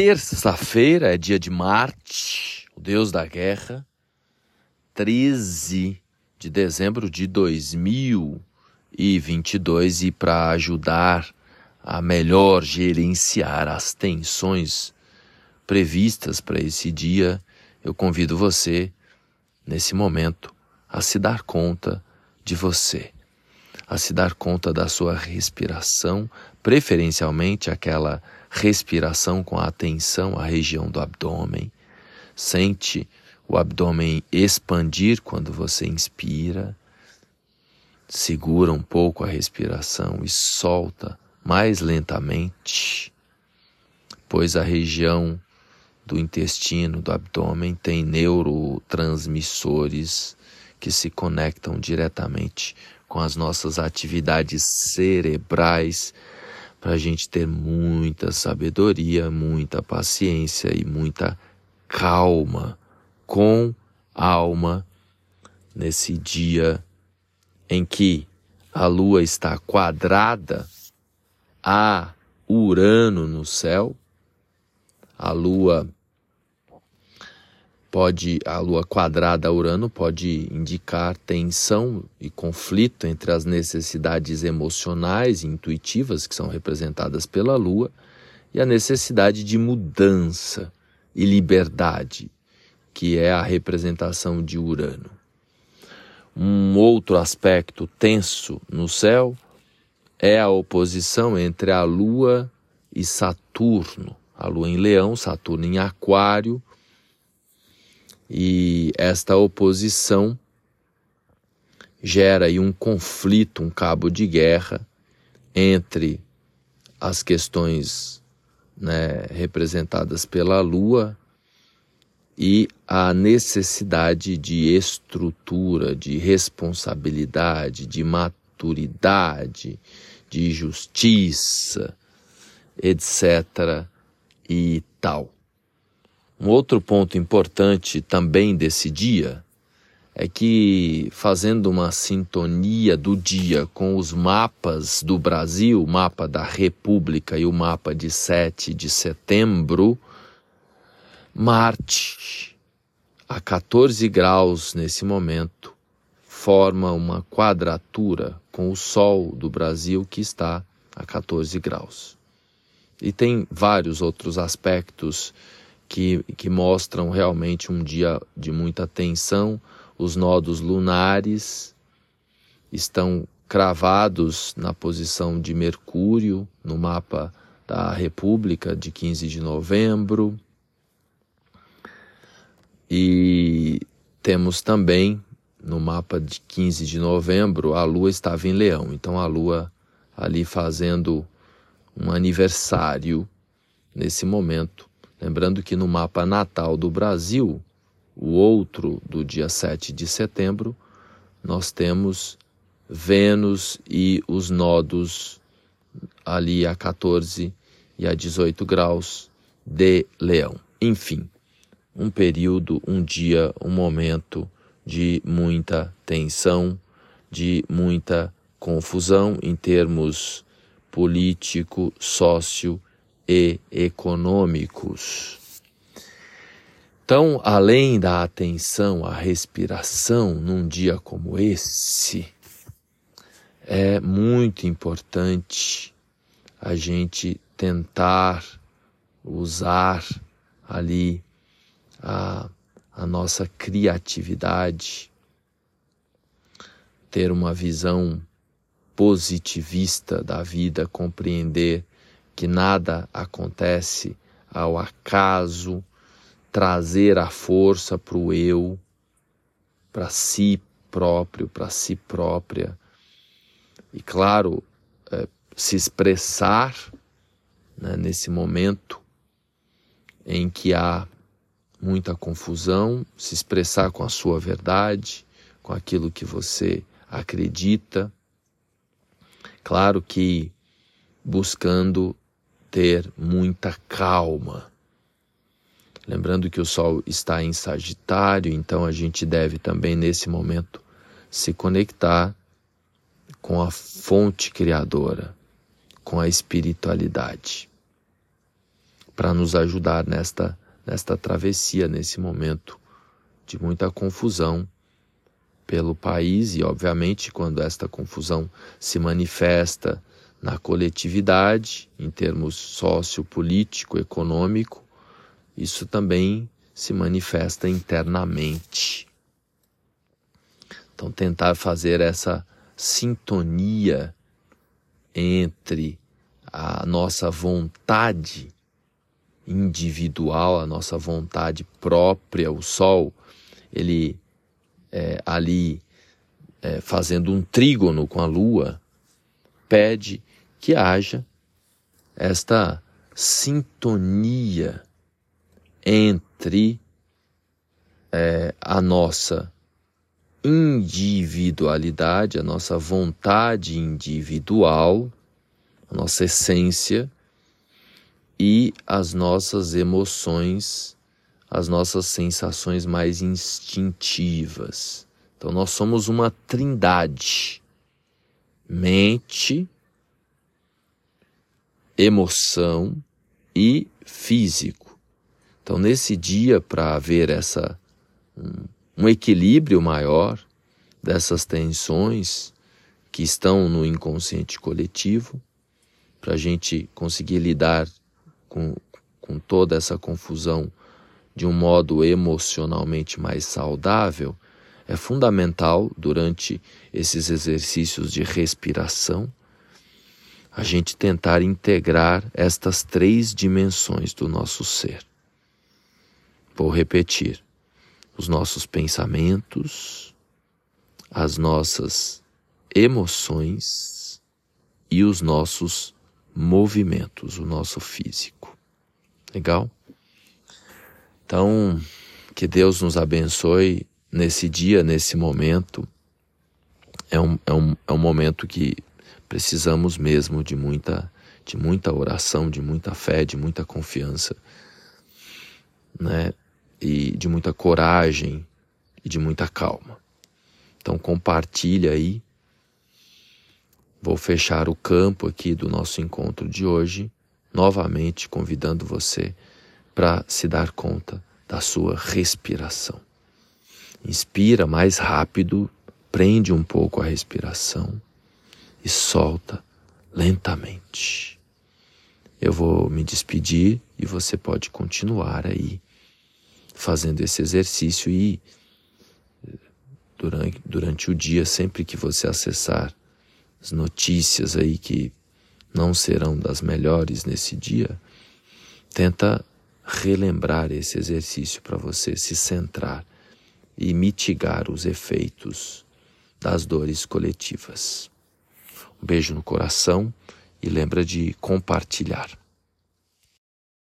terça-feira é dia de Marte, o deus da guerra, 13 de dezembro de 2022 e para ajudar a melhor gerenciar as tensões previstas para esse dia, eu convido você, nesse momento, a se dar conta de você, a se dar conta da sua respiração, preferencialmente aquela respiração com atenção à região do abdômen. Sente o abdômen expandir quando você inspira. Segura um pouco a respiração e solta mais lentamente, pois a região do intestino, do abdômen, tem neurotransmissores que se conectam diretamente com as nossas atividades cerebrais para a gente ter muita sabedoria, muita paciência e muita calma com alma nesse dia em que a lua está quadrada a Urano no céu, a lua pode a lua quadrada a Urano pode indicar tensão e conflito entre as necessidades emocionais e intuitivas que são representadas pela lua e a necessidade de mudança e liberdade, que é a representação de Urano. Um outro aspecto tenso no céu é a oposição entre a lua e Saturno. A lua em Leão, Saturno em Aquário e esta oposição gera aí um conflito, um cabo de guerra entre as questões né, representadas pela Lua e a necessidade de estrutura, de responsabilidade, de maturidade, de justiça, etc. e tal. Um outro ponto importante também desse dia é que, fazendo uma sintonia do dia com os mapas do Brasil, o mapa da República e o mapa de 7 de setembro, Marte, a 14 graus nesse momento, forma uma quadratura com o Sol do Brasil que está a 14 graus. E tem vários outros aspectos que, que mostram realmente um dia de muita tensão. Os nodos lunares estão cravados na posição de Mercúrio no mapa da República de 15 de novembro. E temos também no mapa de 15 de novembro a Lua estava em Leão, então a Lua ali fazendo um aniversário nesse momento Lembrando que no mapa natal do Brasil, o outro do dia 7 de setembro, nós temos Vênus e os nodos ali a 14 e a 18 graus de Leão. Enfim, um período, um dia, um momento de muita tensão, de muita confusão em termos político, sócio e econômicos. Então, além da atenção à respiração num dia como esse, é muito importante a gente tentar usar ali a, a nossa criatividade, ter uma visão positivista da vida, compreender que nada acontece ao acaso, trazer a força para o eu, para si próprio, para si própria. E claro, é, se expressar né, nesse momento em que há muita confusão, se expressar com a sua verdade, com aquilo que você acredita. Claro que buscando ter muita calma. Lembrando que o Sol está em Sagitário, então a gente deve também nesse momento se conectar com a fonte criadora, com a espiritualidade. para nos ajudar nesta, nesta travessia, nesse momento de muita confusão pelo país e, obviamente, quando esta confusão se manifesta na coletividade, em termos sociopolítico, econômico, isso também se manifesta internamente. Então, tentar fazer essa sintonia entre a nossa vontade individual, a nossa vontade própria, o Sol, ele é, ali é, fazendo um trígono com a Lua, pede que haja esta sintonia entre é, a nossa individualidade, a nossa vontade individual, a nossa essência e as nossas emoções, as nossas sensações mais instintivas. Então, nós somos uma trindade: mente, emoção e físico. Então, nesse dia, para haver essa um, um equilíbrio maior dessas tensões que estão no inconsciente coletivo, para a gente conseguir lidar com, com toda essa confusão de um modo emocionalmente mais saudável, é fundamental durante esses exercícios de respiração a gente tentar integrar estas três dimensões do nosso ser. Vou repetir: os nossos pensamentos, as nossas emoções e os nossos movimentos, o nosso físico. Legal? Então, que Deus nos abençoe nesse dia, nesse momento. É um, é um, é um momento que precisamos mesmo de muita, de muita oração, de muita fé, de muita confiança, né? E de muita coragem e de muita calma. Então compartilha aí. Vou fechar o campo aqui do nosso encontro de hoje, novamente convidando você para se dar conta da sua respiração. Inspira mais rápido, prende um pouco a respiração e solta lentamente. Eu vou me despedir e você pode continuar aí fazendo esse exercício e durante, durante o dia, sempre que você acessar as notícias aí que não serão das melhores nesse dia, tenta relembrar esse exercício para você se centrar e mitigar os efeitos das dores coletivas. Um beijo no coração e lembra de compartilhar.